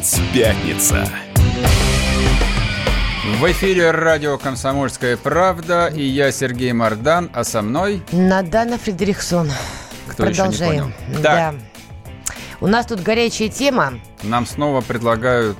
Опять пятница. В эфире радио «Комсомольская правда» и я, Сергей Мардан, а со мной... Надана Фредериксон. Кто Продолжаем. Еще не понял. Да. У нас тут горячая тема. Нам снова предлагают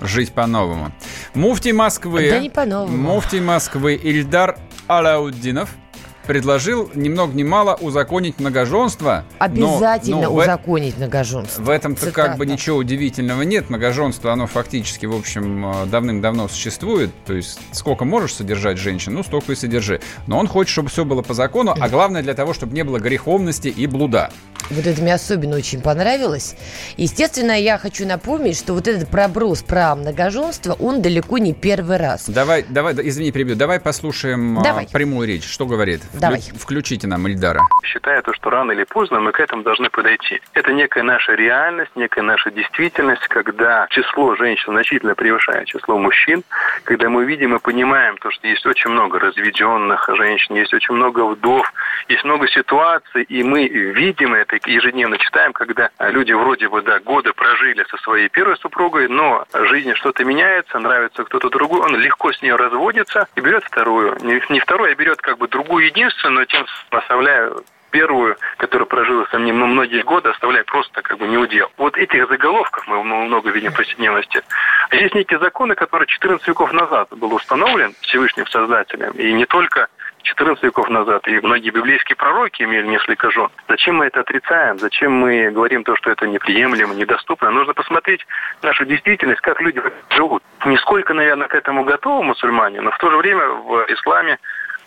жить по-новому. Муфти Москвы... Да не по-новому. Муфти Москвы Ильдар Алауддинов – предложил ни много ни мало узаконить многоженство. Обязательно но, но узаконить в, многоженство. В этом-то как бы ничего удивительного нет. Многоженство, оно фактически, в общем, э, давным-давно существует. То есть сколько можешь содержать женщин, ну столько и содержи. Но он хочет, чтобы все было по закону, а главное для того, чтобы не было греховности и блуда. Вот это мне особенно очень понравилось. Естественно, я хочу напомнить, что вот этот проброс про многоженство, он далеко не первый раз. Давай, давай, извини, перебью. Давай послушаем а, давай. прямую речь. Что говорит? Давай. Включите нам Ильдара. Считаю то, что рано или поздно мы к этому должны подойти. Это некая наша реальность, некая наша действительность, когда число женщин значительно превышает число мужчин, когда мы видим и понимаем то, что есть очень много разведенных женщин, есть очень много вдов, есть много ситуаций, и мы видим это ежедневно читаем, когда люди вроде бы, да, годы прожили со своей первой супругой, но жизнь что-то меняется, нравится кто-то другой, он легко с ней разводится и берет вторую. Не, не вторую, а берет как бы другую единственную, но тем оставляя первую, которая прожила со мной многие годы, оставляя просто как бы не удел. Вот этих заголовков мы много видим в повседневности. А есть некие законы, которые 14 веков назад был установлен Всевышним Создателем. И не только 14 веков назад, и многие библейские пророки имели несколько жен. Зачем мы это отрицаем? Зачем мы говорим то, что это неприемлемо, недоступно? Нужно посмотреть нашу действительность, как люди живут. Нисколько, наверное, к этому готовы мусульмане, но в то же время в исламе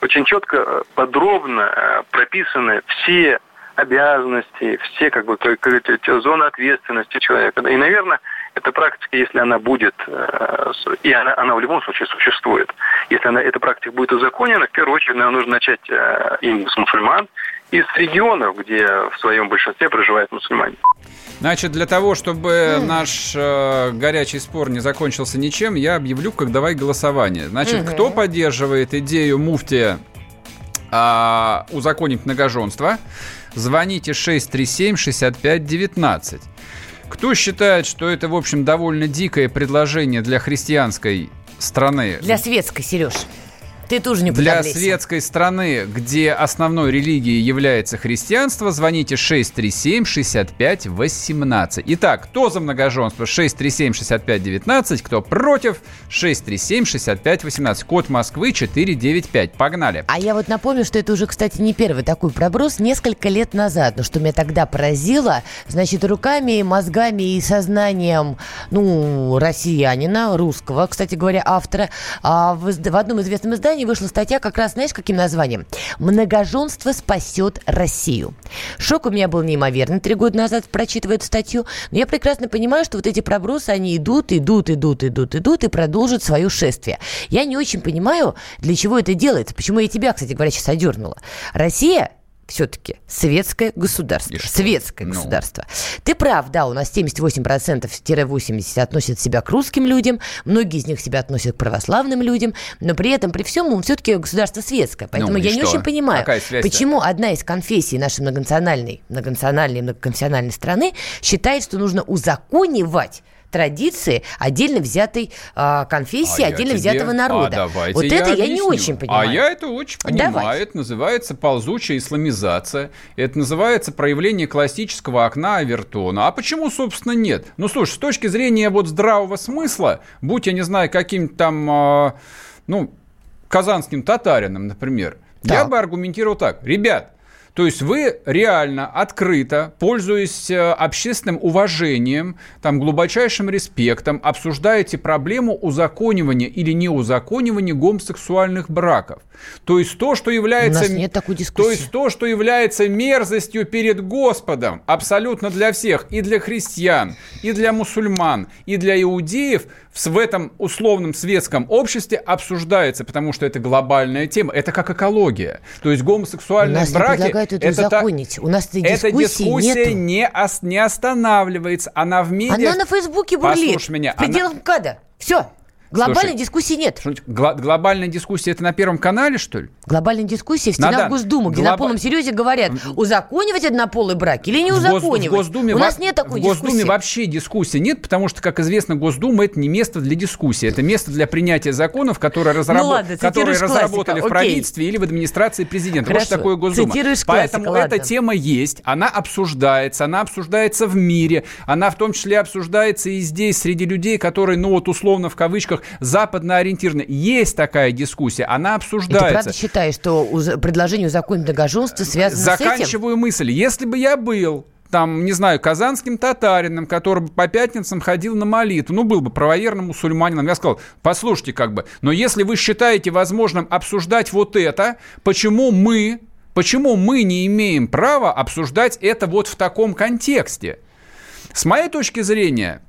очень четко, э, подробно э, прописаны все обязанности, все как бы зоны ответственности человека. И, наверное, эта практика, если она будет, э, и она, она в любом случае существует, если она, эта практика будет узаконена, в первую очередь, наверное, нужно начать именно с мусульман, из регионов, где в своем большинстве проживают мусульмане. Значит, для того, чтобы mm. наш э, горячий спор не закончился ничем, я объявлю, как давай голосование. Значит, mm-hmm. кто поддерживает идею муфтия э, узаконить многоженство, звоните 637-6519. Кто считает, что это, в общем, довольно дикое предложение для христианской страны? Для светской, Сереж. Ты тоже не Для светской страны, где основной религией является христианство, звоните 637-65-18. Итак, кто за многоженство? 637-65-19. Кто против? 637-65-18. Код Москвы 495. Погнали. А я вот напомню, что это уже, кстати, не первый такой проброс. Несколько лет назад. Но что меня тогда поразило, значит, руками, мозгами и сознанием, ну, россиянина, русского, кстати говоря, автора, а в, в одном известном издании издании вышла статья как раз, знаешь, каким названием? «Многоженство спасет Россию». Шок у меня был неимоверный три года назад, прочитывая эту статью. Но я прекрасно понимаю, что вот эти пробросы, они идут, идут, идут, идут, идут и продолжат свое шествие. Я не очень понимаю, для чего это делается. Почему я тебя, кстати говоря, сейчас одернула. Россия все-таки светское государство. Светское ну. государство. Ты прав, да, у нас 78%-80% относят себя к русским людям, многие из них себя относят к православным людям, но при этом, при всем, мы все-таки государство светское. Поэтому ну, я не очень понимаю, почему одна из конфессий нашей многонациональной, многонациональной, многоконфессиональной страны считает, что нужно узаконивать традиции отдельно взятой э, конфессии, а отдельно тебе... взятого народа. А вот я это объясню. я не очень понимаю. А я это очень понимаю. Давай. Это называется ползучая исламизация. Это называется проявление классического окна Авертона. А почему, собственно, нет? Ну, слушай, с точки зрения вот здравого смысла, будь я не знаю, каким-то там, э, ну, казанским татарином, например, так. я бы аргументировал так. Ребят, то есть вы реально, открыто, пользуясь э, общественным уважением, там, глубочайшим респектом, обсуждаете проблему узаконивания или неузаконивания гомосексуальных браков. То есть то, что является... У нас нет такой дискуссии. То есть то, что является мерзостью перед Господом, абсолютно для всех, и для христиан, и для мусульман, и для иудеев, в этом условном светском обществе обсуждается, потому что это глобальная тема. Это как экология. То есть гомосексуальные браки предлагают это, это узаконить. У нас этой Эта дискуссия не, ос, не останавливается. Она в медиа... Она на Фейсбуке бурлит. Послушай меня. В пределах она... МКАДа. Все. Глобальной Слушай, дискуссии нет. Гла- глобальная дискуссия это на Первом канале, что ли? Глобальная дискуссия в стенах Надо... Госдумы, где Глоб... на полном серьезе говорят, узаконивать однополый брак или не узаконивать. В, Госдуме У нас нет такой в Госдуме дискуссии. вообще дискуссии нет, потому что, как известно, Госдума это не место для дискуссии, это место для принятия законов, которые, разработ... ну, ладно, которые разработали в правительстве или в администрации президента. Хорошо. Вот что такое Госдума. Поэтому классика, эта тема есть, она обсуждается, она обсуждается в мире, она в том числе обсуждается и здесь среди людей, которые, ну вот условно в кавычках, западно ориентированы. Есть такая дискуссия, она обсуждается. И ты правда считаешь, что предложение узаконить многоженство связано Заканчиваю с этим? Заканчиваю мысль. Если бы я был там, не знаю, казанским татарином, который бы по пятницам ходил на молитву, ну, был бы правоверным мусульманином, я сказал, послушайте, как бы, но если вы считаете возможным обсуждать вот это, почему мы, почему мы не имеем права обсуждать это вот в таком контексте? С моей точки зрения,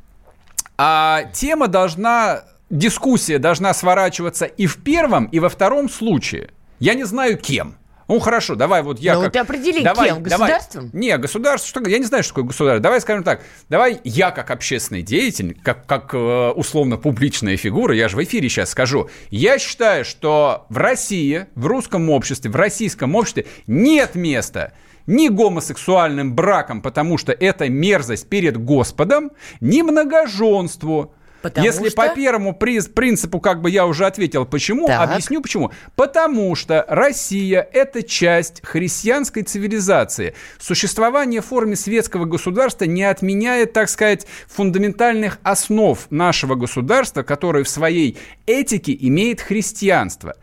а тема должна, дискуссия должна сворачиваться и в первом, и во втором случае. Я не знаю кем. Ну хорошо, давай вот я. Ну как... ты определи давай, кем? Государством? Давай... Не, государство, что я не знаю, что такое государство. Давай скажем так, давай я как общественный деятель, как, как э, условно публичная фигура, я же в эфире сейчас скажу, я считаю, что в России, в русском обществе, в российском обществе нет места ни гомосексуальным браком, потому что это мерзость перед Господом, ни многоженству. Потому Если что... по первому принципу, как бы я уже ответил, почему, так. объясню почему. Потому что Россия – это часть христианской цивилизации. Существование в форме светского государства не отменяет, так сказать, фундаментальных основ нашего государства, которое в своей этике имеет христианство.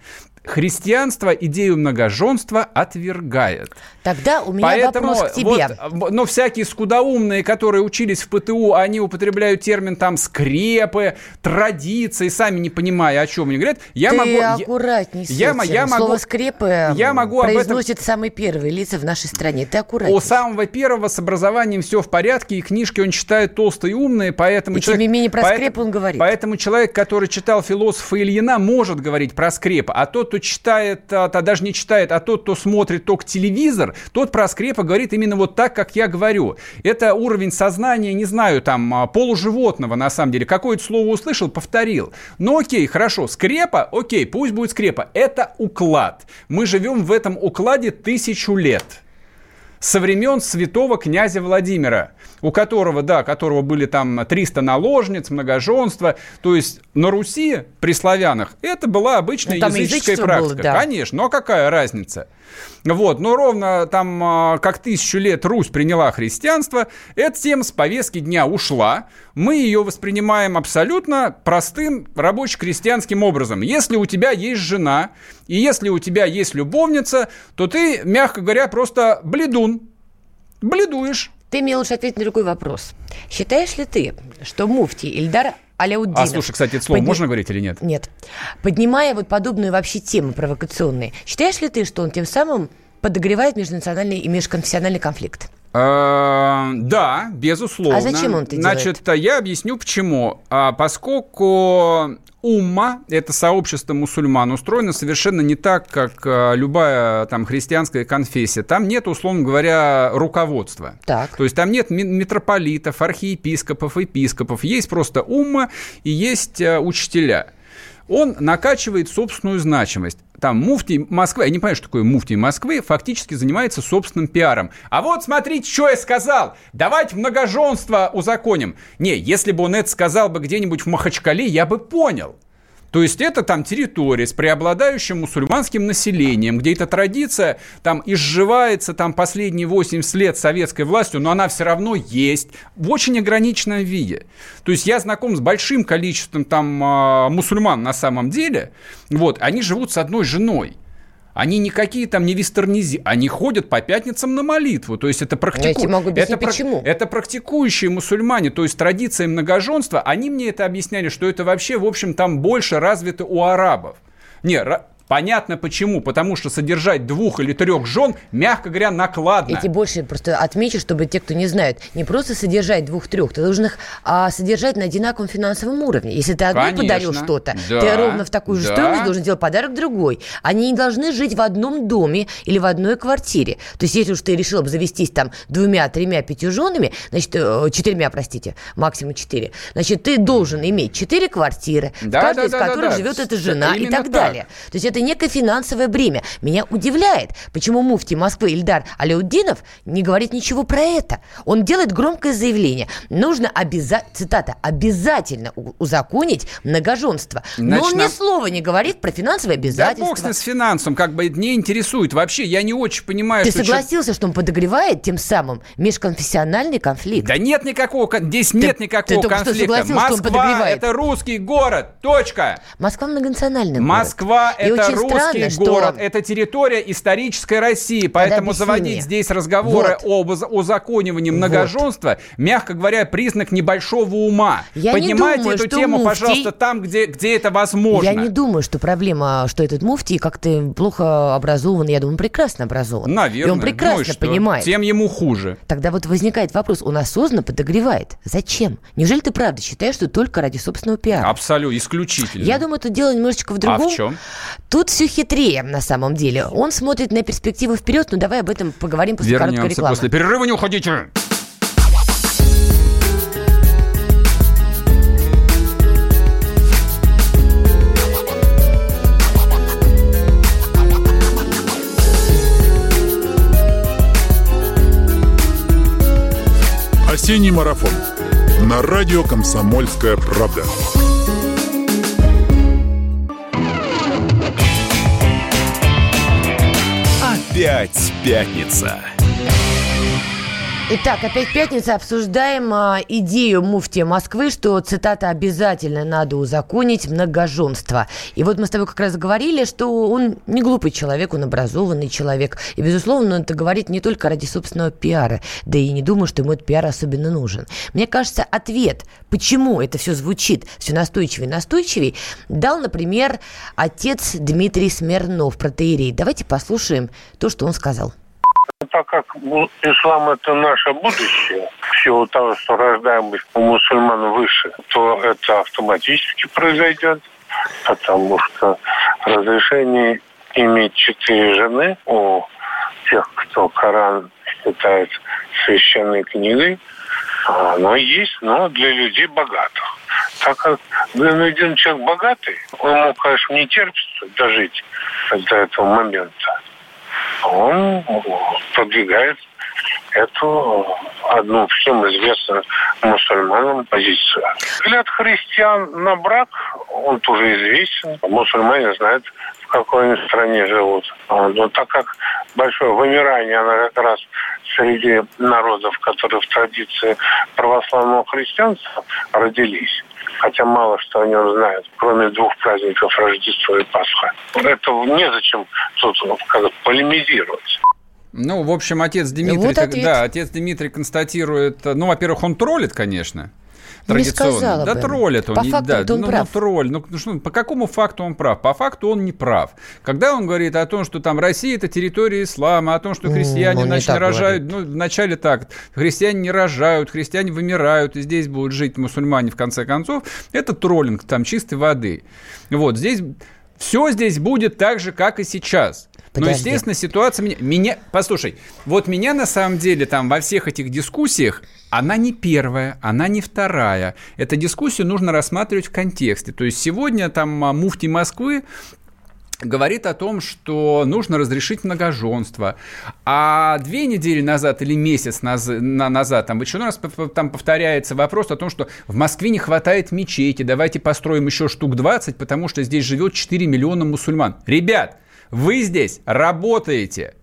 Христианство идею многоженства отвергает. Тогда у меня Поэтому вопрос к тебе. Вот, но всякие скудоумные, которые учились в ПТУ, они употребляют термин там скрепы, традиции, сами не понимая, о чем они говорят. Я Ты могу, аккуратней я. Я могу, Слово скрепы я могу произносит этом... самые первые лица в нашей стране. Ты аккуратней. У самого первого с образованием все в порядке, и книжки он читает толстые и умные, поэтому... И человек, тем не менее про поэтому, скрепы он говорит. Поэтому человек, который читал философа Ильина, может говорить про скрепы, а тот, кто читает, а, а, даже не читает, а тот, кто смотрит только телевизор, тот про скрепа говорит именно вот так, как я говорю. Это уровень сознания, не знаю, там, а, полуживотного, на самом деле. Какое-то слово услышал, повторил. Ну окей, хорошо, скрепа, окей, пусть будет скрепа. Это уклад. Мы живем в этом укладе тысячу лет со времен святого князя Владимира, у которого, да, которого были там 300 наложниц, многоженство. То есть на Руси при славянах это была обычная ну, языческая практика. Было, да. Конечно, но какая разница? Вот, но ровно там а, как тысячу лет Русь приняла христианство, эта тема с повестки дня ушла. Мы ее воспринимаем абсолютно простым рабоче-крестьянским образом. Если у тебя есть жена, и если у тебя есть любовница, то ты, мягко говоря, просто бледун. Бледуешь. Ты мне лучше ответить на другой вопрос. Считаешь ли ты, что муфти Ильдар Аляуддинов. А слушай, кстати, это слово Подни... можно говорить или нет? Нет. Поднимая вот подобные вообще темы провокационные, считаешь ли ты, что он тем самым подогревает межнациональный и межконфессиональный конфликт? А, да, безусловно. А зачем он это делает? Значит, я объясню почему. А, поскольку Умма, это сообщество мусульман, устроено совершенно не так, как э, любая там христианская конфессия. Там нет, условно говоря, руководства. Так. То есть там нет митрополитов, архиепископов, епископов. Есть просто умма и есть э, учителя он накачивает собственную значимость. Там муфти Москвы, я не понимаю, что такое муфти Москвы, фактически занимается собственным пиаром. А вот смотрите, что я сказал. Давайте многоженство узаконим. Не, если бы он это сказал бы где-нибудь в Махачкале, я бы понял. То есть это там территория с преобладающим мусульманским населением, где эта традиция там изживается там последние 80 лет советской властью, но она все равно есть в очень ограниченном виде. То есть я знаком с большим количеством там а, мусульман на самом деле, вот, они живут с одной женой. Они никакие там не вестернизи, они ходят по пятницам на молитву. То есть это практику... это, почему. это практикующие мусульмане, то есть традиция многоженства. Они мне это объясняли, что это вообще, в общем, там больше развито у арабов. Не, Понятно почему. Потому что содержать двух или трех жен, мягко говоря, накладно. Я тебе больше просто отмечу, чтобы те, кто не знают, не просто содержать двух-трех, ты должен их а, содержать на одинаковом финансовом уровне. Если ты одной Конечно. подарил что-то, да, ты ровно в такую же да. стоимость должен делать подарок другой. Они не должны жить в одном доме или в одной квартире. То есть, если уж ты решил обзавестись там двумя, тремя, пятью женами, значит, э, четырьмя, простите, максимум четыре, значит, ты должен иметь четыре квартиры, да, в каждой да, из да, которых да, живет да. эта жена Именно и так, так далее. То есть, это некое финансовое бремя. Меня удивляет, почему муфти Москвы Ильдар Алеуддинов не говорит ничего про это. Он делает громкое заявление. Нужно обязательно, цитата, обязательно узаконить многоженство. Но он ни слова не говорит про финансовые обязательства. Да бог с финансом, как бы не интересует. Вообще, я не очень понимаю, Ты что... согласился, что он подогревает тем самым межконфессиональный конфликт? Да нет никакого, здесь нет ты, никакого ты конфликта. Москва – это русский город, точка. Москва многонациональный Москва – это русский странно, город, что... это территория исторической России, поэтому заводить здесь разговоры вот. об узаконивании многоженства, вот. мягко говоря, признак небольшого ума. Я Поднимайте думаю, эту тему, муфти... пожалуйста, там, где, где это возможно. Я не думаю, что проблема, что этот муфти как-то плохо образован. Я думаю, прекрасно образован. Наверное. И он прекрасно ну и понимает. Тем ему хуже. Тогда вот возникает вопрос, он осознанно подогревает. Зачем? Неужели ты правда считаешь, что только ради собственного пиара? Абсолютно, исключительно. Я думаю, тут дело немножечко в другом. А в чем? Тут все хитрее, на самом деле. Он смотрит на перспективу вперед, но давай об этом поговорим после Вернемся короткой рекламы. после перерыва, не уходите! Осенний марафон на радио «Комсомольская правда». Опять пятница. Итак, опять пятница. Обсуждаем а, идею муфтия Москвы, что, цитата, обязательно надо узаконить многоженство. И вот мы с тобой как раз говорили, что он не глупый человек, он образованный человек. И, безусловно, он это говорит не только ради собственного пиара. Да и не думаю, что ему этот пиар особенно нужен. Мне кажется, ответ, почему это все звучит все настойчивее и настойчивее, дал, например, отец Дмитрий Смирнов, протеерей. Давайте послушаем то, что он сказал. Так как ислам это наше будущее, в силу того, что рождаемость у мусульман выше, то это автоматически произойдет, потому что разрешение иметь четыре жены у тех, кто Коран считает священной книгой, оно есть, но для людей богатых. Так как для один человек богатый, ему, конечно, не терпится дожить до этого момента он продвигает эту одну всем известную мусульманам позицию. Взгляд христиан на брак, он тоже известен. Мусульмане знают, в какой они стране живут. Но так как большое вымирание, оно как раз среди народов, которые в традиции православного христианства родились, хотя мало что о нем знают, кроме двух праздников Рождества и Пасха. Это незачем тут как полемизировать. Ну, в общем, отец Дмитрий, вот да, отец Дмитрий констатирует, ну, во-первых, он троллит, конечно, традиционно. Не сказала да, бы. троллит он. По факту да, он ну, прав. Ну, тролль. Ну, что, по какому факту он прав? По факту он не прав. Когда он говорит о том, что там Россия – это территория ислама, о том, что христиане значит, не рожают, говорит. ну, вначале так, христиане не рожают, христиане вымирают, и здесь будут жить мусульмане в конце концов, это троллинг там чистой воды. Вот, здесь все здесь будет так же, как и сейчас. Подожди. Но, естественно, ситуация меня, меня... Послушай, вот меня на самом деле там во всех этих дискуссиях, она не первая, она не вторая. Эту дискуссию нужно рассматривать в контексте. То есть сегодня там а, муфти Москвы говорит о том, что нужно разрешить многоженство. А две недели назад или месяц назад, назад там еще раз там повторяется вопрос о том, что в Москве не хватает мечети, давайте построим еще штук 20, потому что здесь живет 4 миллиона мусульман. Ребят, вы здесь работаете.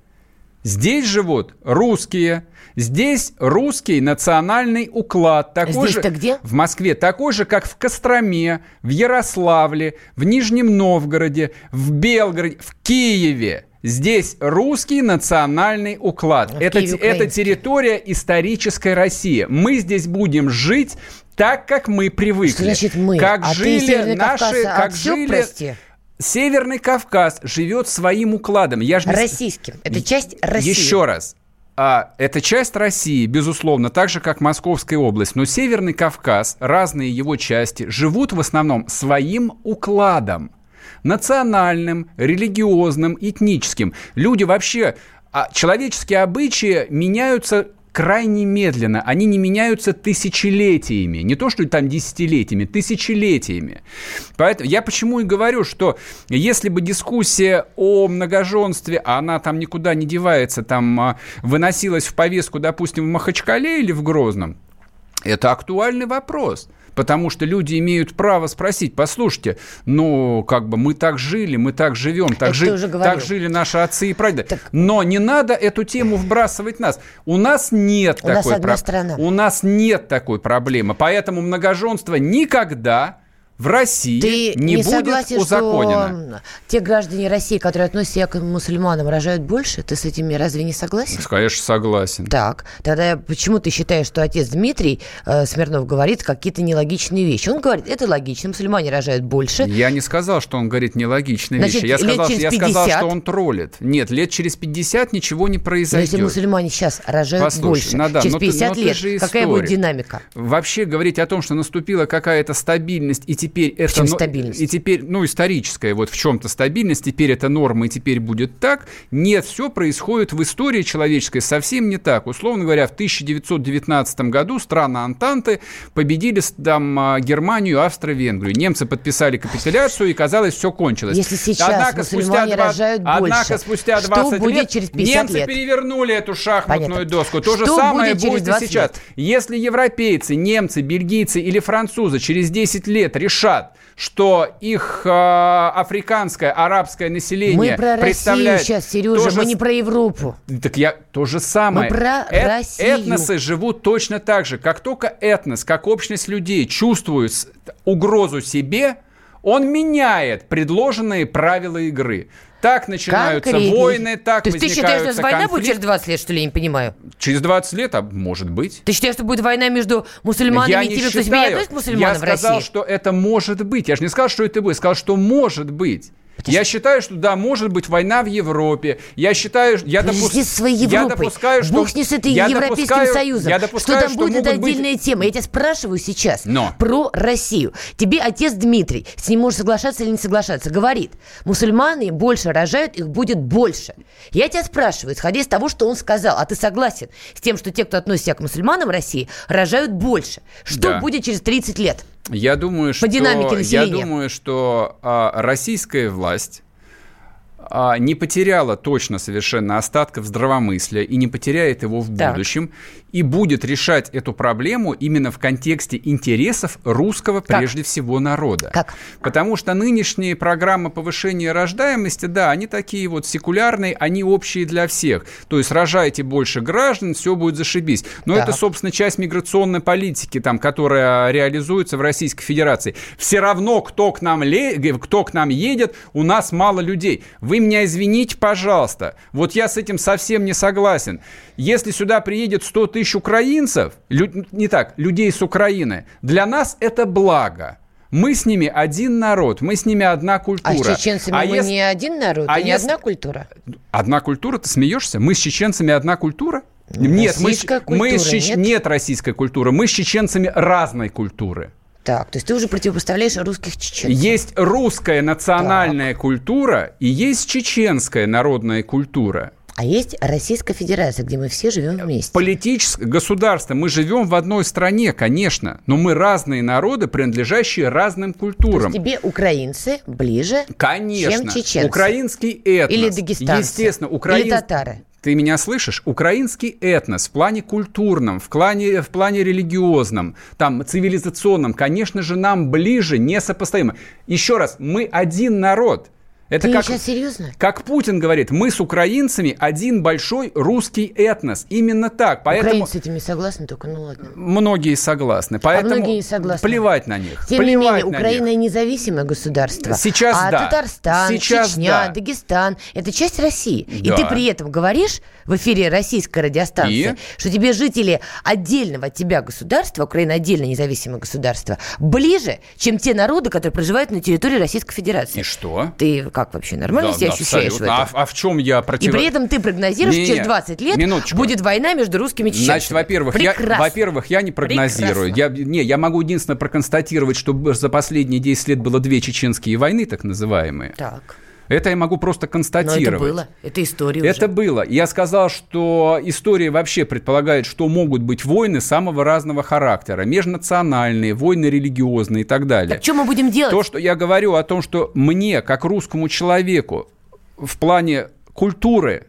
Здесь живут русские, здесь русский национальный уклад. Такой Здесь-то же, где? В Москве. Такой же, как в Костроме, в Ярославле, в Нижнем Новгороде, в Белгороде, в Киеве. Здесь русский национальный уклад. А это, это территория исторической России. Мы здесь будем жить так, как мы привыкли. Что значит мы? Как а жили ты наши, Кавказа, как отсюда, жили. Прости? Северный Кавказ живет своим укладом. Я же не... Российским. Это часть России. Еще раз. А, это часть России, безусловно, так же, как Московская область. Но Северный Кавказ, разные его части, живут в основном своим укладом. Национальным, религиозным, этническим. Люди вообще... А человеческие обычаи меняются крайне медленно. Они не меняются тысячелетиями. Не то, что там десятилетиями, тысячелетиями. Поэтому я почему и говорю, что если бы дискуссия о многоженстве, а она там никуда не девается, там а, выносилась в повестку, допустим, в Махачкале или в Грозном, это актуальный вопрос потому что люди имеют право спросить, послушайте, ну, как бы мы так жили, мы так живем, так, жи- так жили наши отцы и прадеды. Так... Но не надо эту тему вбрасывать нас. У нас нет У такой проблемы. У нас нет такой проблемы, поэтому многоженство никогда в России Ты не, не будет узаконено. Что те граждане России, которые относятся к мусульманам, рожают больше? Ты с этими разве не согласен? Конечно, согласен. Так, тогда почему ты считаешь, что отец Дмитрий э, Смирнов говорит какие-то нелогичные вещи? Он говорит, это логично, мусульмане рожают больше. Я не сказал, что он говорит нелогичные Значит, вещи. Я, сказал, я сказал, что он троллит. Нет, лет через 50 ничего не произойдет. Но если мусульмане сейчас рожают Послушай, больше, Нада, через 50 ну, ты, лет, ну, какая будет динамика? Вообще говорить о том, что наступила какая-то стабильность, и теперь это... Чем стабильность? И теперь, ну, историческая вот в чем-то стабильность, теперь это норма, и теперь будет так. Нет, все происходит в истории человеческой совсем не так. Условно говоря, в 1919 году страны Антанты победили там а, Германию, Австро-Венгрию. Немцы подписали капитуляцию, и казалось, все кончилось. Если сейчас однако, спустя 20, рожают однако больше, спустя 20 что будет лет через 50 немцы лет? перевернули эту шахматную Понятно. доску. То что же самое будет, будет и сейчас. Лет? Если европейцы, немцы, бельгийцы или французы через 10 лет решат, что их э, африканское, арабское население Мы про представляет... Россию сейчас, Сережа, же... мы не про Европу. Так я то же самое. Мы про Эт, Россию. Этносы живут точно так же. Как только этнос, как общность людей чувствует угрозу себе, он меняет предложенные правила игры. Так начинаются Конкретней. войны, так То есть ты считаешь, что война будет через 20 лет, что ли, я не понимаю? Через 20 лет, а может быть. Ты считаешь, что будет война между мусульманами я и теми, кто себя относится к Я мусульманам в сказал, России? что это может быть. Я же не сказал, что это будет. Я сказал, что может быть. Я считаю, что да, может быть война в Европе. Я считаю, я, со своей я допускаю, что Бог с ней с этой я Европейским допускаю- Союзом. Я допускаю, что там будет, это могут быть- отдельная тема. Я тебя спрашиваю сейчас Но. про Россию. Тебе отец Дмитрий, с ним можешь соглашаться или не соглашаться, говорит, мусульманы больше рожают, их будет больше. Я тебя спрашиваю, исходя из того, что он сказал, а ты согласен с тем, что те, кто относится к мусульманам России, рожают больше. Что Да. будет через 30 лет? Я думаю, что, динамике я думаю, что а, российская власть не потеряла точно совершенно остатков здравомыслия и не потеряет его в Так. будущем, и будет решать эту проблему именно в контексте интересов русского, Как? прежде всего, народа. Как? Потому что нынешние программы повышения рождаемости, да, они такие вот секулярные, они общие для всех. То есть рожайте больше граждан, все будет зашибись. Но Так. это, собственно, часть миграционной политики, там, которая реализуется в Российской Федерации. Все равно, кто к нам, ле- кто к нам едет, у нас мало людей. Вы меня извините, пожалуйста. Вот я с этим совсем не согласен. Если сюда приедет 100 тысяч украинцев, лю- не так, людей с Украины, для нас это благо. Мы с ними один народ, мы с ними одна А культура. с чеченцами А мы ес- не один народ, а не если- одна культура. Одна культура, ты смеешься? Мы с чеченцами одна культура? Нет, мы, Российская мы с культура, чеч- нет? нет российской культуры, мы с чеченцами разной культуры. Так, то есть ты уже противопоставляешь русских чеченцев. Есть русская национальная культура и есть чеченская народная культура. А есть Российская Федерация, где мы все живем вместе. Политическое государство, мы живем в одной стране, конечно, но мы разные народы, принадлежащие разным То культурам. есть тебе украинцы ближе, Конечно. чем чеченцы. Украинский этнос. Или дагестанцы. Естественно, украин... Или татары. Ты меня слышишь? Украинский этнос в плане культурном, в плане, в плане религиозном, там, цивилизационном, конечно же, нам ближе, несопоставимо. Еще раз, мы один народ. Это Ты как, сейчас серьезно? как Путин говорит, мы с украинцами один большой русский этнос. Именно так. Поэтому Украинцы с этими согласны, только ну ладно. многие согласны. Поэтому А многие не согласны. плевать на них. Тем не плевать менее, на Украина них. независимое государство. Сейчас а да. Татарстан, Сейчас Чечня, да. Дагестан – это часть России. И Да. ты при этом говоришь в эфире российской радиостанции, И? что тебе жители отдельного от тебя государства, Украина отдельно независимое государство, ближе, чем те народы, которые проживают на территории Российской Федерации. И что? Ты как вообще нормально Да, себя да, ощущаешь в абсолютно. этом? А, а в чем я И против... при этом ты прогнозируешь, Не-не, через 20 лет минуточку. будет война между русскими и чеченцами. Значит, во-первых, я, во-первых, я не прогнозирую. Я, не, я могу единственное проконстатировать, что за последние 10 лет было две чеченские войны, так называемые. Так, Это я могу просто но констатировать. это было, это история Это уже. было. Я сказал, что история вообще предполагает, что могут быть войны самого разного характера. Межнациональные, войны религиозные и так далее. Так что мы будем делать? То, что я говорю о том, что мне, как русскому человеку, в плане культуры,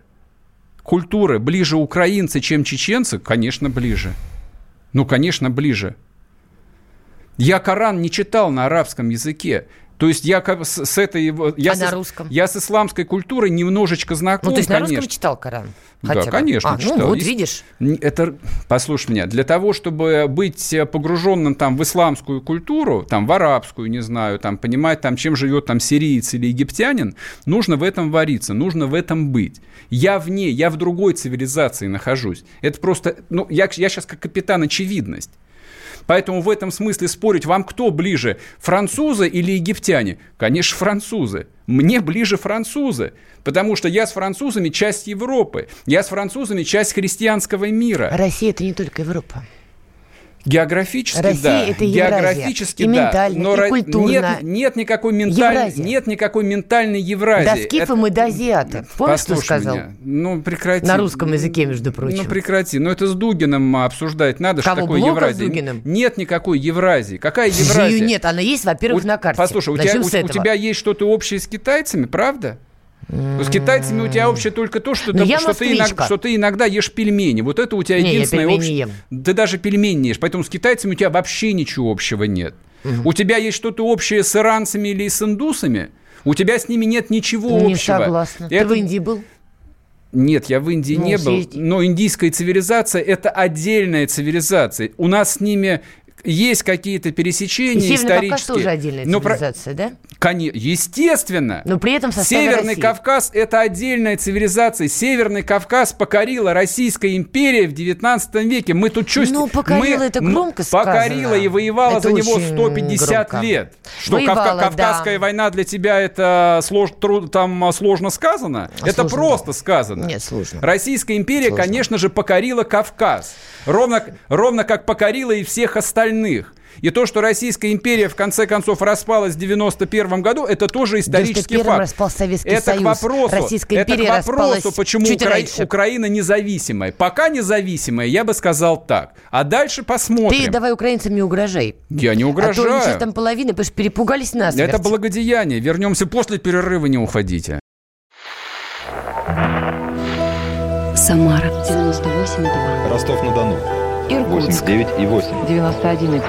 культуры ближе украинцы, чем чеченцы, конечно, ближе. Ну, конечно, ближе. Я Коран не читал на арабском языке. То есть я с, с этой... Я А с, на русском? Я с исламской культурой немножечко знаком, Ну, то есть на конечно. русском читал Коран? Да, Хотя бы? конечно, А, читал. ну вот, видишь. Это, послушай меня, для того, чтобы быть э, погруженным там в исламскую культуру, там в арабскую, не знаю, там понимать, там чем живет там сириец или египтянин, нужно в этом вариться, нужно в этом быть. Я вне, я в другой цивилизации нахожусь. Это просто, ну, я, я сейчас как капитан очевидность. Поэтому в этом смысле спорить, вам кто ближе, французы или египтяне? Конечно, французы. Мне ближе французы, потому что я с французами часть Европы, я с французами часть христианского мира. Россия – это не только Европа. Географически, Россия да. это Евразия. Географически, И да. ментально, и ро- культурно. Нет, нет никакой Евразия. нет никакой ментальной Евразии. До скифа Это- мы до азиаты. Помнишь, что сказал? меня. Ну, прекрати. На русском языке, между прочим. Ну, прекрати. Ну, это с Дугином обсуждать надо, что Кого, такое Блока с Евразия. Дугиным? Нет никакой Евразии. Какая Евразия? нет, она есть, во-первых, У- на карте. Послушай, у тебя, у, с у тебя есть что-то общее с китайцами, правда? Ну, С китайцами у тебя общее только то, что, Ну, ты, что, ты иногда, что ты иногда ешь пельмени. Вот это у тебя Не, единственное общее. Ты даже пельмени не ешь. Поэтому с китайцами у тебя вообще ничего общего нет. У тебя есть что-то общее с иранцами или с индусами? У тебя с ними нет ничего Не общего. согласна. Ты Это- в Индии был? Нет, я в Индии Ну, не был. Но индийская цивилизация – это отдельная цивилизация. У нас с ними есть какие-то И пересечения Северный Кавказ исторические. тоже отдельная Но про- цивилизация, да? Коне- Естественно. Но при этом в Северный России. Кавказ – это отдельная цивилизация. Северный Кавказ покорила Российская империя в 19 веке. Мы тут что... Ну, покорила это громко Покорила сказано. и воевала Это за него очень 150 громко. лет. Что, Кавка- Воевала, Кавказская да. война для тебя это слож- тру- там сложно сказано? А это сложно. просто сказано. Нет, сложно. Российская империя, Сложно. конечно же, покорила Кавказ. Ровно, ровно как покорила и всех остальных. И то, что Российская империя в конце концов распалась в 91 году, это тоже исторический 91-м факт. распался Советский это Союз. к вопросу, Российская это империя к вопросу, почему чуть Укра- раньше. Украина независимая. Пока независимая, я бы сказал так. А дальше посмотрим. Ты давай украинцам не угрожай. Я не А то угрожаю. они сейчас там половина, потому что перепугались нас. это благодеяние. Вернемся после перерыва, не уходите. Самара 98,2. Ростов-на-Дону. Иркутск 89,8. 91,5.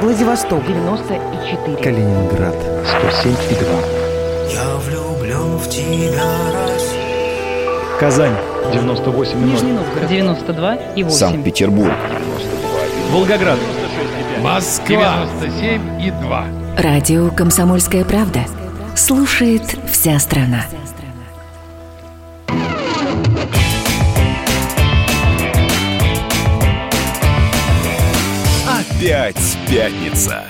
Владивосток. 94. Калининград 107,2. Я влюблен в тебя, Россия. Казань 98,0. Нижний Новгород 92,8. Санкт-Петербург. Волгоград Москва. Радио «Комсомольская правда». Слушает вся страна. Опять пятница.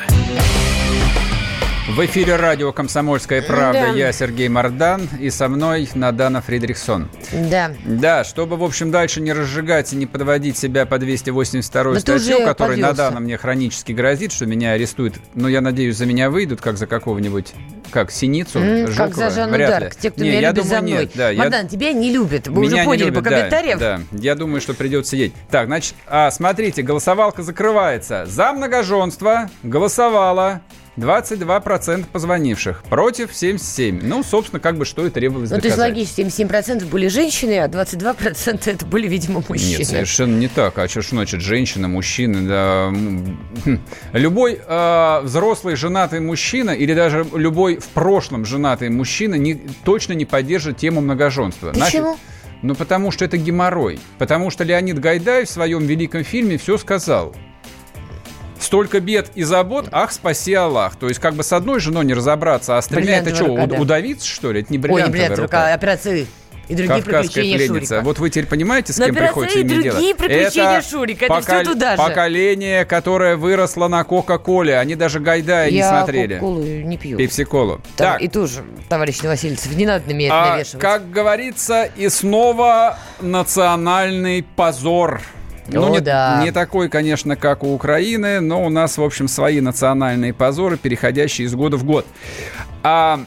В эфире радио «Комсомольская правда». Да. Я Сергей Мордан и со мной Надана Фридрихсон. Да. Да, чтобы, в общем, дальше не разжигать и не подводить себя по 282 Да статью, уже которой подвелся. Надана мне хронически грозит, что меня арестуют. Но я надеюсь, за меня выйдут, как за какого-нибудь, как Синицу, М, Жукова. Как за Жанну. Дарк. Те, кто Не, меня я любит думаю, за мной. нет, да, я- Мадан, тебя не любят. Вы Меня уже поняли любят, по да, комментариям. Да, я думаю, что придется сидеть. Так, значит, а, смотрите, голосовалка закрывается. За многоженство голосовало 22% позвонивших против 77. Ну, собственно, как бы что и требовалось Ну, то есть доказать. логично, 77% были женщины, а 22% это были, видимо, мужчины. Нет, совершенно не так. А что ж значит женщина, мужчина? Да, хм. любой э, взрослый женатый мужчина или даже любой в прошлом женатый мужчина не, точно не поддержит тему многоженства. Почему? Ну, потому что это геморрой. Потому что Леонид Гайдай в своем великом фильме все сказал. Столько бед и забот, ах, спаси Аллах. То есть, как бы с одной женой не разобраться, а с тремя это что, Бриллиантовая рука, да. удавиться, что ли? Это не Ой, не бриллиантовая бриллиантовая рука. рука, операции и другие Кавказская приключения пленница. Шурика. Вот вы теперь понимаете, с На кем приходится иметь дело? другие приключения Шурика. Это всё туда же. Поколение, которое выросло на Кока-Коле. Они даже Гайдая не Я смотрели. кока-колу не пью. Пепси-колу. Там Так, И тоже, товарищ Новосельцев, не надо на меня это а, навешивать. как говорится, и снова национальный позор. Ну, О, не, да. не такой, конечно, как у Украины, но у нас, в общем, свои национальные позоры, переходящие из года в год. А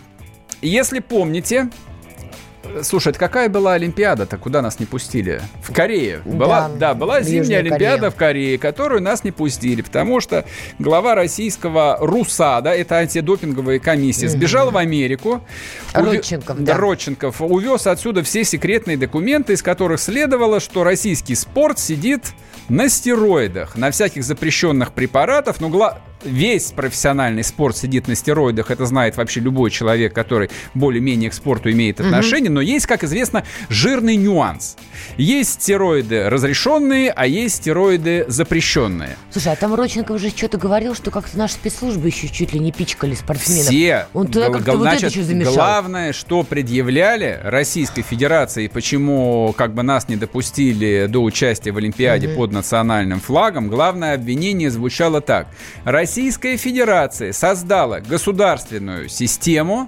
если помните, Слушай, это какая была Олимпиада-то, куда нас не пустили? В Корее. Была, Да, да, была зимняя Южной Олимпиада Корее. в Корее, которую нас не пустили, потому что глава российского РУСАДА, это антидопинговая комиссия, сбежал в Америку. Родченков, да. Родченков увез отсюда все секретные документы, из которых следовало, что российский спорт сидит на стероидах, на всяких запрещенных препаратах, но гла- весь профессиональный спорт сидит на стероидах, это знает вообще любой человек, который более-менее к спорту имеет отношение, но есть, как известно, жирный нюанс. Есть стероиды разрешенные, а есть стероиды запрещенные. Слушай, а там Родченков же что-то говорил, что как-то наши спецслужбы еще чуть ли не пичкали спортсменов. Все. Он туда Гл- как-то гл- вот это значит, еще замешал. Главное, что предъявляли Российской Федерации, почему как бы нас не допустили до участия в Олимпиаде под национальным флагом, главное обвинение звучало так. Российская Федерация создала государственную систему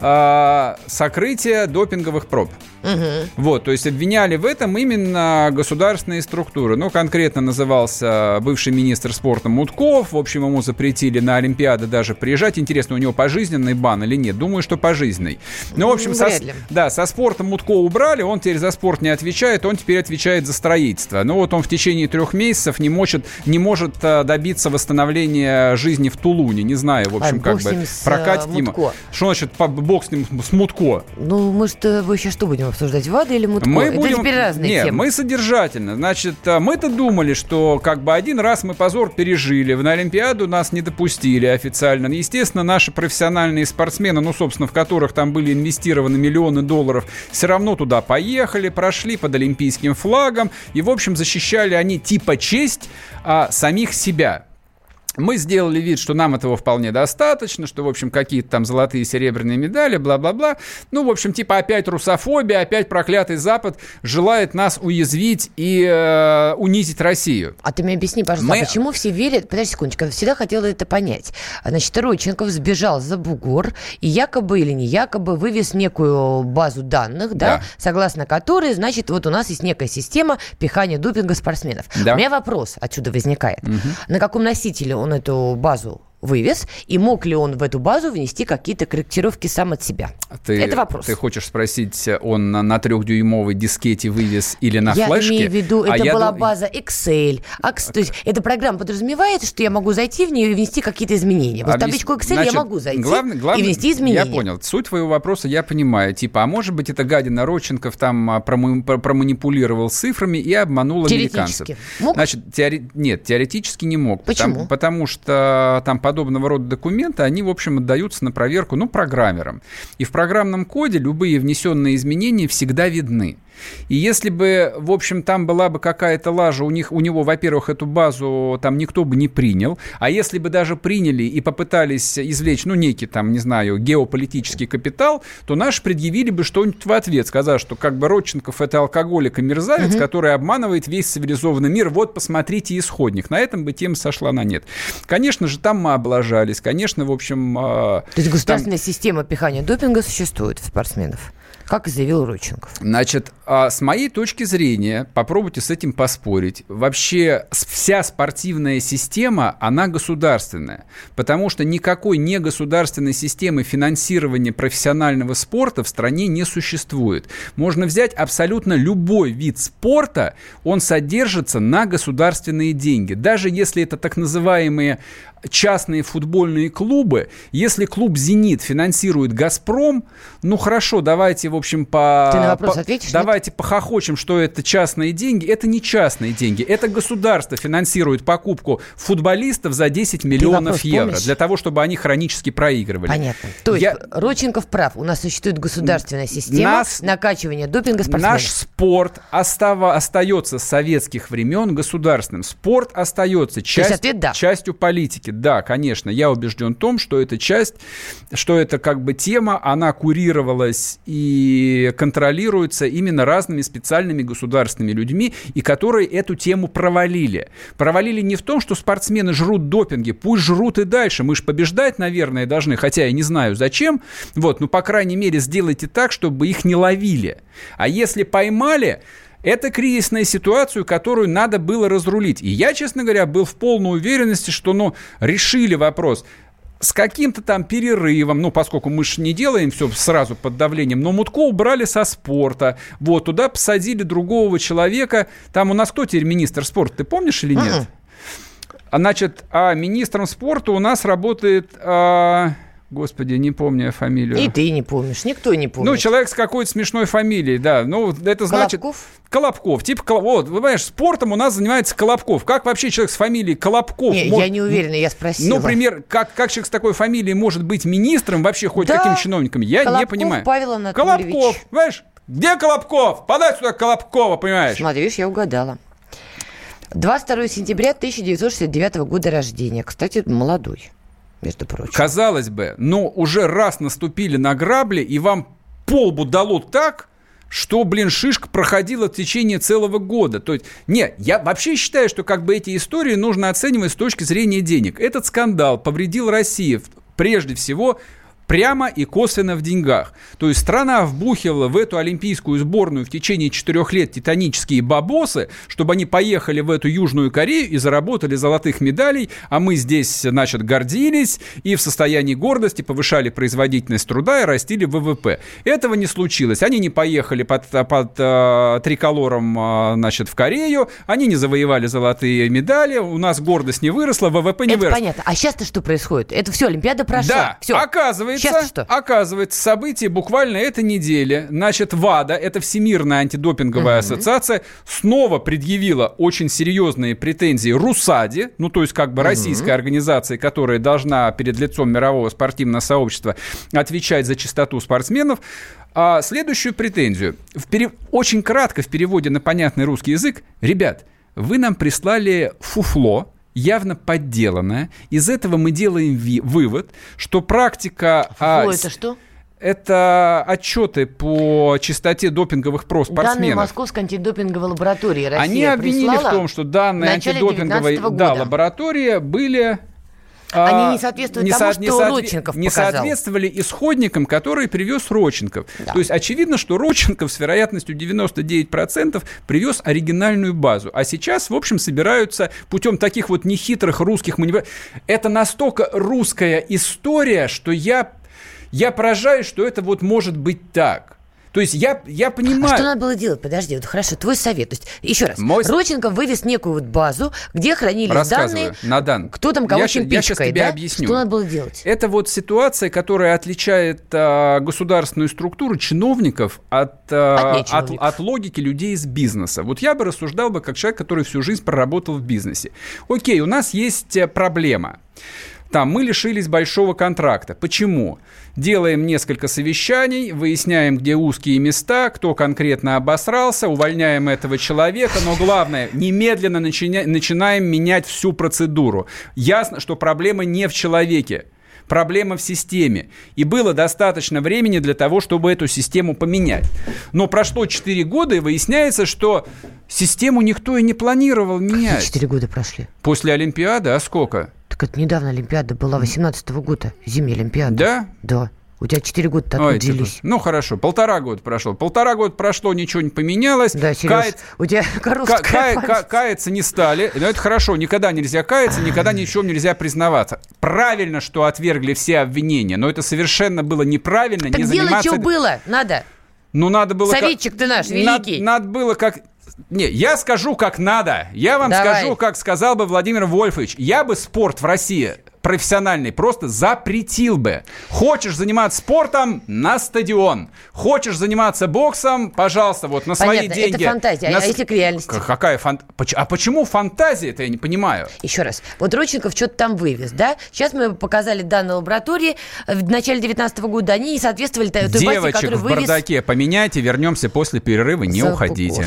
а, сокрытия допинговых проб. Мгм. Вот, то есть обвиняли в этом именно государственные структуры. Ну, конкретно назывался бывший министр спорта Мутков. В общем, ему запретили на Олимпиады даже приезжать. Интересно, у него пожизненный бан или нет? Думаю, что пожизненный. Ну, в общем, Ну, со, да, со спортом Мутко убрали, он теперь за спорт не отвечает, он теперь отвечает за строительство. Ну, вот он в течение трех месяцев не может, не может а, добиться восстановления жизни в Тулуне. Не знаю, в общем, А, как бы прокатит э, ему. Мутко. Что значит бог с ним, с Мутко? Ну, мы тобой сейчас что будем обсуждать, ВАДА или Мутко? Мы Это будем... теперь разные Нет, темы. мы содержательно. Значит, а, мы-то думали, что как бы один раз мы позор пережили, на Олимпиаду нас не допустили официально. Естественно, наши профессиональные спортсмены, ну, собственно, в которых там были инвестированы миллионы долларов, все равно туда поехали, прошли под олимпийским флагом, и, в общем, защищали они типа честь а, самих себя. Мы сделали вид, что нам этого вполне достаточно, что, в общем, какие-то там золотые, серебряные медали, бла-бла-бла. Ну, в общем, типа опять русофобия, опять проклятый Запад желает нас уязвить и э, унизить Россию. А ты мне объясни, пожалуйста, Мы- а почему все верят... Подожди секундочку, я всегда хотела это понять. Значит, Родченков сбежал за бугор и якобы или не якобы вывез некую базу данных, да, Да. согласно которой, значит, вот у нас есть некая система пихания допинга спортсменов. Да. У меня вопрос отсюда возникает. На каком носителе он эту базу вывез, и мог ли он в эту базу внести какие-то корректировки сам от себя? Ты, это вопрос. Ты хочешь спросить, он на, на трехдюймовой дискете вывез или на я флешке? имею в виду, А это я была дум- база Excel. А, кс- то есть эта программа подразумевает, что я могу зайти в нее и внести какие-то изменения. Вот в Объяс- табличку Excel Значит, я могу зайти главное- главное- и внести изменения. Я понял. Суть твоего вопроса я понимаю. Типа, а может быть, это гадина Родченков там а, промо- про- проманипулировал цифрами и обманул американцев? Теоретически. Мог? Значит, теоре- нет, теоретически не мог. Почему? Потому, потому что там подобного рода документы, они, в общем, отдаются на проверку, ну, программерам. И в программном коде любые внесенные изменения всегда видны. И если бы, в общем, там была бы какая-то лажа, у, них, у него, во-первых, эту базу там никто бы не принял, а если бы даже приняли и попытались извлечь, ну, некий там, не знаю, геополитический капитал, то наши предъявили бы что-нибудь в ответ, сказав, что как бы Родченков это алкоголик и мерзавец, который обманывает весь цивилизованный мир, вот посмотрите исходник. На этом бы тема сошла на нет. Конечно же, там мы облажались, конечно, в общем... а, То есть государственная система пихания допинга существует у спортсменов. Как заявил Роченков. Значит, а с моей точки зрения, попробуйте с этим поспорить. Вообще вся спортивная система, она государственная. Потому что никакой негосударственной системы финансирования профессионального спорта в стране не существует. Можно взять абсолютно любой вид спорта, он содержится на государственные деньги. Даже если это так называемые частные футбольные клубы, если клуб «Зенит» финансирует «Газпром», ну хорошо, давайте, в общем, по... Ты на вопрос по, ответишь? Давайте нет? похохочем, что это частные деньги. Это не частные деньги. Это государство финансирует покупку футболистов за 10 миллионов евро. Помнишь? Для того, чтобы они хронически проигрывали. Понятно. То есть Я... Родченков прав. У нас существует государственная система нас... накачивания допинга спортсменов. Наш спорт остава... остается с советских времен государственным. Спорт остается часть... ответ, да. частью политики да, конечно, я убежден в том, что эта часть, что это как бы тема, она курировалась и контролируется именно разными специальными государственными людьми, и которые эту тему провалили. Провалили не в том, что спортсмены жрут допинги, пусть жрут и дальше, мы же побеждать, наверное, должны, хотя я не знаю зачем, вот, ну, по крайней мере, сделайте так, чтобы их не ловили. А если поймали, это кризисная ситуация, которую надо было разрулить. И я, честно говоря, был в полной уверенности, что ну, решили вопрос с каким-то там перерывом, ну, поскольку мы же не делаем все сразу под давлением, но Мутко убрали со спорта, вот, туда посадили другого человека, там у нас кто теперь министр спорта, ты помнишь или нет? Uh-uh. Значит, а министром спорта у нас работает... А... Господи, не помню фамилию. И ты не помнишь, никто не помнит. Ну, человек с какой-то смешной фамилией, да. Ну, это значит... Колобков? Колобков. Типа, вот, вы понимаешь, спортом у нас занимается Колобков. Как вообще человек с фамилией Колобков не, может... Я не уверена, я спросила. Ну, например, как, как человек с такой фамилией может быть министром, вообще хоть да. каким чиновником, я Колобков не понимаю. Павел Анатольевич. Колобков, понимаешь? Где Колобков? Подай сюда Колобкова, понимаешь? Смотри, видишь, я угадала. 22 сентября 1969 года рождения. Кстати, молодой между прочим. Казалось бы, но уже раз наступили на грабли, и вам полбу дало так, что, блин, шишка проходила в течение целого года. То есть, не, я вообще считаю, что как бы эти истории нужно оценивать с точки зрения денег. Этот скандал повредил России прежде всего прямо и косвенно в деньгах. То есть страна вбухивала в эту олимпийскую сборную в течение четырех лет титанические бабосы, чтобы они поехали в эту Южную Корею и заработали золотых медалей, а мы здесь, значит, гордились и в состоянии гордости повышали производительность труда и растили ВВП. Этого не случилось. Они не поехали под, под э, триколором, э, значит, в Корею, они не завоевали золотые медали, у нас гордость не выросла, ВВП не Это вырос. понятно. А сейчас-то что происходит? Это все, Олимпиада прошла. Да, все. оказывается, оказывается, оказывается, события буквально этой недели, значит, ВАДА, это Всемирная антидопинговая угу. ассоциация, снова предъявила очень серьезные претензии РУСАДе, ну, то есть как бы угу. российской организации, которая должна перед лицом мирового спортивного сообщества отвечать за чистоту спортсменов, а следующую претензию. В пере... Очень кратко в переводе на понятный русский язык. Ребят, вы нам прислали фуфло, явно подделанная. Из этого мы делаем вывод, что практика... А, это что? Это отчеты по чистоте допинговых прос спортсменов. Данные Московской антидопинговой лаборатории Россия Они обвинили в том, что данные антидопинговой да, лаборатории были они а, не соответствуют не тому, со, не что соотве- Родченков Не показал. соответствовали исходникам, которые привез Родченков. Да. То есть очевидно, что Родченков с вероятностью 99% привез оригинальную базу. А сейчас, в общем, собираются путем таких вот нехитрых русских манипуляций. Это настолько русская история, что я, я поражаюсь, что это вот может быть так. То есть я, я понимаю... А что надо было делать? Подожди, вот хорошо, твой совет. То есть, еще раз, Мой... Роченко вывез некую вот базу, где хранились данные... на дан. Кто там кого я, чем я сейчас тебе да? объясню. Что надо было делать? Это вот ситуация, которая отличает а, государственную структуру чиновников от, а, от, от, от логики людей из бизнеса. Вот я бы рассуждал бы как человек, который всю жизнь проработал в бизнесе. Окей, у нас есть э, проблема. Там мы лишились большого контракта. Почему? Делаем несколько совещаний, выясняем, где узкие места, кто конкретно обосрался, увольняем этого человека, но главное, немедленно начиня- начинаем менять всю процедуру. Ясно, что проблема не в человеке, проблема в системе. И было достаточно времени для того, чтобы эту систему поменять. Но прошло 4 года, и выясняется, что систему никто и не планировал менять. 4 года прошли. После Олимпиады, а сколько? Так это недавно Олимпиада была 18 -го года, зимняя Олимпиада. Да? Да. У тебя 4 года так Ой, типа, ну хорошо, полтора года прошло. Полтора года прошло, ничего не поменялось. Да, Сереж, Каяц- у тебя ка- короткая кая- ка- каяться не стали. Но это хорошо, никогда нельзя каяться, никогда ни в чем нельзя признаваться. Правильно, что отвергли все обвинения, но это совершенно было неправильно. Так не делай, заниматься... что было, надо. Ну, надо было... Советчик ты наш, великий. Надо было как... Не, я скажу, как надо. Я вам Давай. скажу, как сказал бы Владимир Вольфович. Я бы спорт в России профессиональный просто запретил бы. Хочешь заниматься спортом – на стадион. Хочешь заниматься боксом – пожалуйста, вот на свои Понятно, деньги. это фантазия. На А если к реальности? Какая фан- А почему фантазия это я не понимаю. Еще раз. Вот Родченков что-то там вывез, да? Сейчас мы показали данные лаборатории. В начале 19 года они не соответствовали той той базе, Девочек которую в вывез... бардаке поменяйте, вернемся после перерыва, не Запах уходите.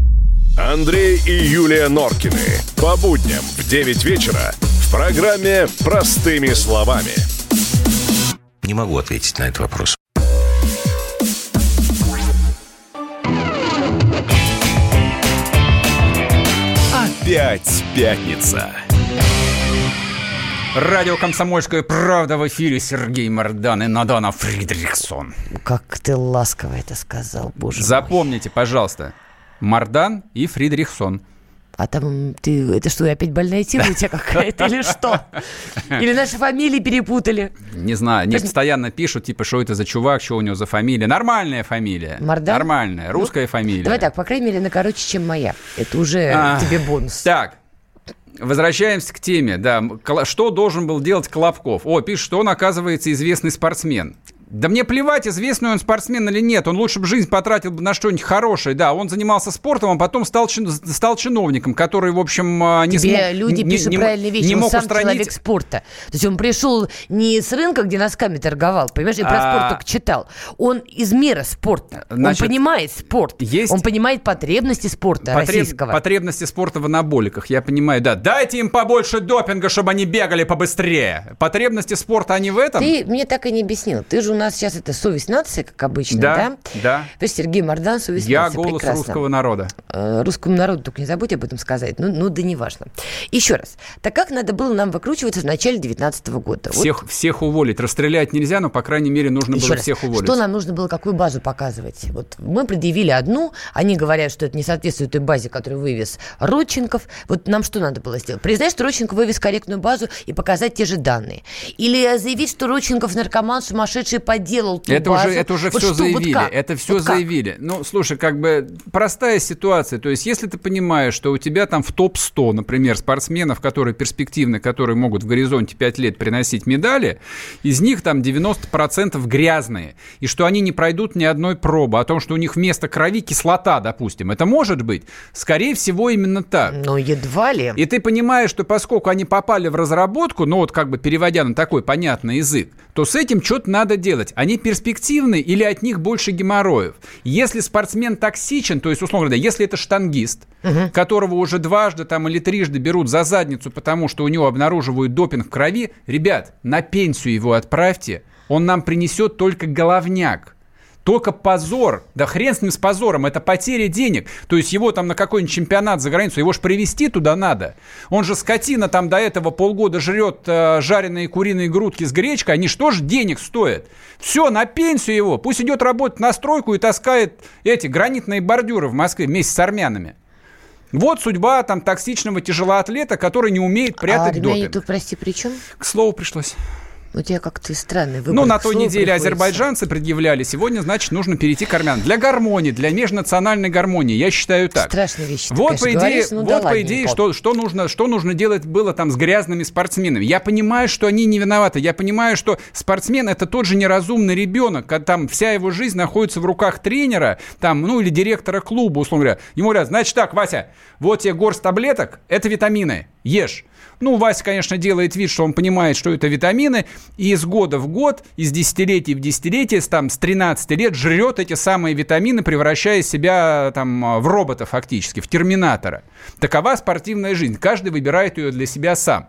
Андрей и Юлия Норкины. По будням в 9 вечера в программе «Простыми словами». Не могу ответить на этот вопрос. Опять пятница. Радио «Комсомольская правда» в эфире Сергей Мордан и Надана Фридрихсон. Как ты ласково это сказал, боже мой. Запомните, пожалуйста, Мардан и Фридрихсон. А там ты, это что, опять больная тема у тебя какая-то или что? Или наши фамилии перепутали? Не знаю, они постоянно пишут, типа, что это за чувак, что у него за фамилия. Нормальная фамилия. Мардан? Нормальная, русская фамилия. Давай так, по крайней мере, на короче, чем моя. Это уже А, тебе бонус. Так, возвращаемся к теме. Да, что должен был делать Колобков? О, пишет, что он, оказывается, известный спортсмен. Да мне плевать, известный он спортсмен или нет. Он лучше бы жизнь потратил бы на что-нибудь хорошее. Да, он занимался спортом, а потом стал, чин- стал чиновником, который, в общем, а, не Тебе смог... люди не- пишут не- правильные вещи. Не он мог сам устранить... человек спорта. То есть он пришел не с рынка, где носками торговал, понимаешь, и про А. спорт только читал. Он из мира спорта. Значит, он понимает спорт. есть- Он понимает потребности спорта Потреб- российского. Потребности спорта в анаболиках, я понимаю, да. Дайте им побольше допинга, чтобы они бегали побыстрее. Потребности спорта, они в этом? Ты мне так и не объяснил. Ты же у нас сейчас это совесть нации, как обычно, да? Да, да. То есть Сергей Мордан, совесть Я нации. голос Прекрасно. русского народа. Э, Русскому народу только не забудь об этом сказать. Ну, ну да неважно. Еще раз. Так как надо было нам выкручиваться в начале 19 года? Вот Всех, всех уволить. Расстрелять нельзя, но, по крайней мере, нужно Еще было раз, всех уволить. что нам нужно было, какую базу показывать? Вот мы предъявили одну, они говорят, что это не соответствует той базе, которую вывез Родченков. Вот нам что надо было сделать? Признать, что Родченков вывез корректную базу и показать те же данные. Или заявить, что Родченков наркоман сумасшедший подделал ту Это базу. уже, это уже Вот все вот заявили. как? это все Вот как? заявили. Ну, слушай, как бы простая ситуация. То есть, если ты понимаешь, что у тебя там в топ-100, например, спортсменов, которые перспективны, которые могут в горизонте 5 лет приносить медали, из них там 90% грязные. И что они не пройдут ни одной пробы. О том, что у них вместо крови кислота, допустим. Это может быть? Скорее всего, именно так. Ну, едва ли. И ты понимаешь, что поскольку они попали в разработку, ну вот как бы переводя на такой понятный язык, то с этим что-то надо делать. Они перспективны или от них больше геморроев? Если спортсмен токсичен, то есть, условно говоря, если это штангист, которого уже дважды там или трижды берут за задницу, потому что у него обнаруживают допинг в крови, ребят, на пенсию его отправьте, он нам принесет только головняк. Только позор, да хрен с ним с позором, это потеря денег. То есть его там на какой-нибудь чемпионат за границу, его же привезти туда надо. Он же скотина там до этого полгода жрет э, жареные куриные грудки с гречкой, они что же денег стоят? Все, на пенсию его, пусть идет работать на стройку и таскает эти гранитные бордюры в Москве вместе с армянами. Вот судьба там токсичного тяжелоатлета, который не умеет а прятать армяне допинг. тут, прости, при чем? К слову пришлось. У тебя как-то странный выбор. Ну, на той неделе приходится. азербайджанцы предъявляли. Сегодня, значит, нужно перейти к армянам. Для гармонии, для межнациональной гармонии, я считаю так. Страшная вещь. ты, Вот, конечно, по идее, говоришь, ну да вот по идее что, что, нужно, что нужно делать было там с грязными спортсменами. Я понимаю, что они не виноваты. Я понимаю, что спортсмен это тот же неразумный ребенок, когда там вся его жизнь находится в руках тренера, там, ну или директора клуба, условно говоря. Ему говорят, значит так, Вася, вот тебе горсть таблеток, это витамины. ешь. Ну, Вася, конечно, делает вид, что он понимает, что это витамины, и из года в год, из десятилетий в десятилетие, там, с 13 лет жрет эти самые витамины, превращая себя там в робота фактически, в терминатора. Такова спортивная жизнь. Каждый выбирает ее для себя сам.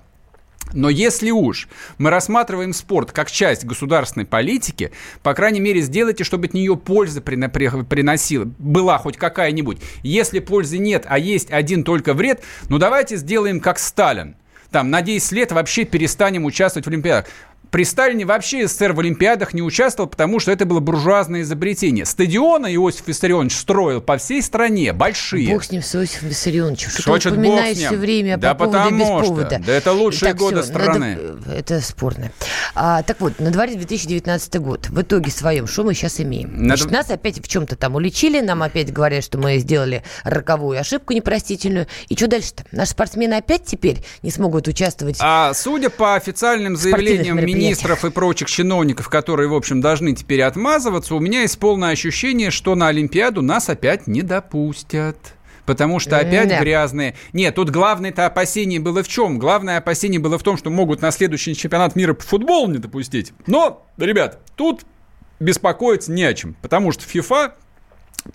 Но если уж мы рассматриваем спорт как часть государственной политики, по крайней мере, сделайте, чтобы от нее польза приносила, была хоть какая-нибудь. Если пользы нет, а есть один только вред, ну давайте сделаем как Сталин. Там на 10 лет вообще перестанем участвовать в Олимпиадах. При Сталине вообще СССР в Олимпиадах не участвовал, потому что это было буржуазное изобретение. Стадионы Иосиф Виссарионович строил по всей стране, большие. Бог с ним, с Иосифом Виссарионовичем. Что, ты упоминаешь все время да по поводу без что, повода. Да это лучшие так, годы все, страны. Надо, это спорно. А, так вот, на дворе 2019 год. В итоге своем, что мы сейчас имеем? Надо... Значит, нас опять в чем-то там уличили, нам опять говорят, что мы сделали роковую ошибку непростительную. И что дальше-то? Наши спортсмены опять теперь не смогут участвовать А судя по официальным заявлениям министров и прочих чиновников, которые, в общем, должны теперь отмазываться, у меня есть полное ощущение, что на Олимпиаду нас опять не допустят. Потому что опять да. грязные. Нет, тут главное-то опасение было в чем? Главное опасение было в том, что могут на следующий чемпионат мира по футболу не допустить. Но, ребят, тут беспокоиться не о чем. Потому что ФИФА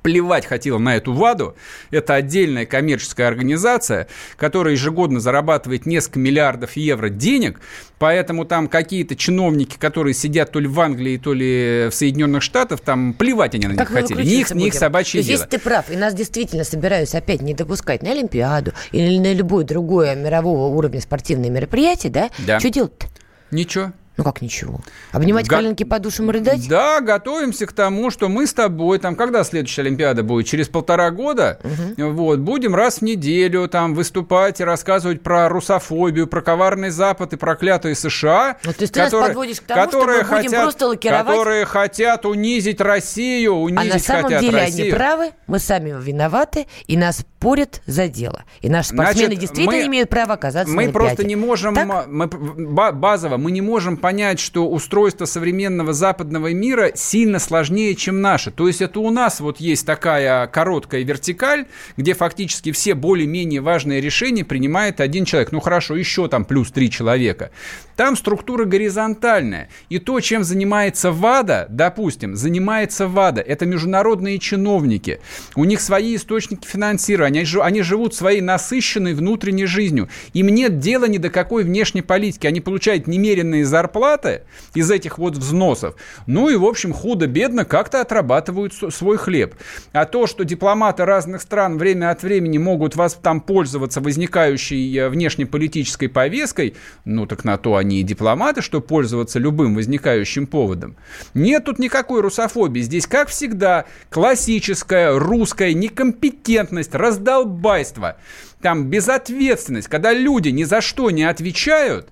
плевать хотела на эту ВАДу. Это отдельная коммерческая организация, которая ежегодно зарабатывает несколько миллиардов евро денег, поэтому там какие-то чиновники, которые сидят то ли в Англии, то ли в Соединенных Штатах, там плевать они на них хотели. Не их, не их собачье дело. Здесь ты прав, и нас действительно собираются опять не допускать на Олимпиаду или на любое другое мирового уровня спортивное мероприятие, да? Да. Что делать-то? Ничего. Ну как ничего? Обнимать Го... коленки по душам рыдать? Да, готовимся к тому, что мы с тобой, там, когда следующая Олимпиада будет? Через полтора года? Угу. Вот, будем раз в неделю там выступать и рассказывать про русофобию, про коварный Запад и проклятые США. Ну, то есть которые, ты нас подводишь к тому, которые что мы будем хотят, просто лакировать? Которые хотят унизить Россию, унизить А на самом хотят деле Россию. они правы, мы сами виноваты, и нас порят за дело. И наши спортсмены Значит, действительно мы, имеют право оказаться мы на просто не можем, так? мы, базово, мы не можем понять, что устройство современного западного мира сильно сложнее, чем наше. То есть это у нас вот есть такая короткая вертикаль, где фактически все более-менее важные решения принимает один человек. Ну хорошо, еще там плюс три человека. Там структура горизонтальная. И то, чем занимается ВАДА, допустим, занимается ВАДА, это международные чиновники. У них свои источники финансирования, они, они живут своей насыщенной внутренней жизнью. Им нет дела ни до какой внешней политики. Они получают немеренные зарплаты из этих вот взносов. Ну и, в общем, худо-бедно как-то отрабатывают свой хлеб. А то, что дипломаты разных стран время от времени могут вас там пользоваться возникающей э, внешнеполитической повесткой, ну так на то они и дипломаты, что пользоваться любым возникающим поводом. Нет тут никакой русофобии. Здесь, как всегда, классическая русская некомпетентность, раздолбайство, там безответственность, когда люди ни за что не отвечают,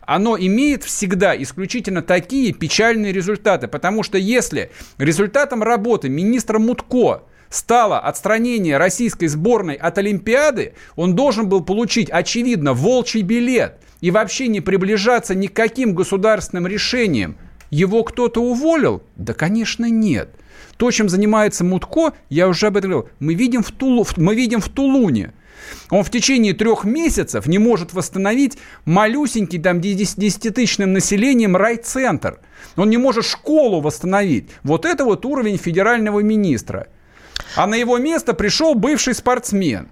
оно имеет всегда исключительно такие печальные результаты. Потому что если результатом работы министра Мутко стало отстранение российской сборной от Олимпиады, он должен был получить, очевидно, волчий билет и вообще не приближаться ни к каким государственным решениям. Его кто-то уволил? Да, конечно, нет. То, чем занимается Мутко, я уже об этом говорил, мы видим в, Тулу, мы видим в Тулуне. Он в течение трех месяцев не может восстановить малюсенький там десятитысячным населением райцентр. Он не может школу восстановить. Вот это вот уровень федерального министра. А на его место пришел бывший спортсмен.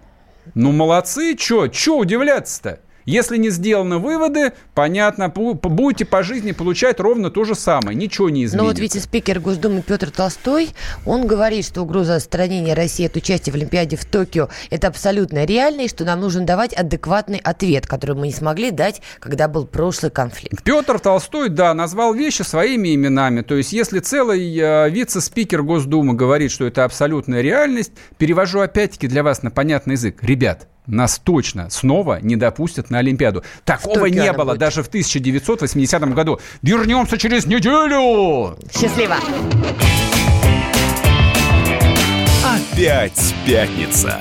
Ну, молодцы, чё, чё удивляться-то? Если не сделаны выводы, понятно, будете по жизни получать ровно то же самое, ничего не изменится. Но вот вице-спикер Госдумы Петр Толстой, он говорит, что угроза отстранения России от участия в Олимпиаде в Токио – это абсолютно реально, и что нам нужно давать адекватный ответ, который мы не смогли дать, когда был прошлый конфликт. Петр Толстой, да, назвал вещи своими именами. То есть, если целый э, вице-спикер Госдумы говорит, что это абсолютная реальность, перевожу опять-таки для вас на понятный язык. Ребят, нас точно снова не допустят на Олимпиаду. Такого не было будет. даже в 1980 году. Вернемся через неделю! Счастливо! Опять пятница.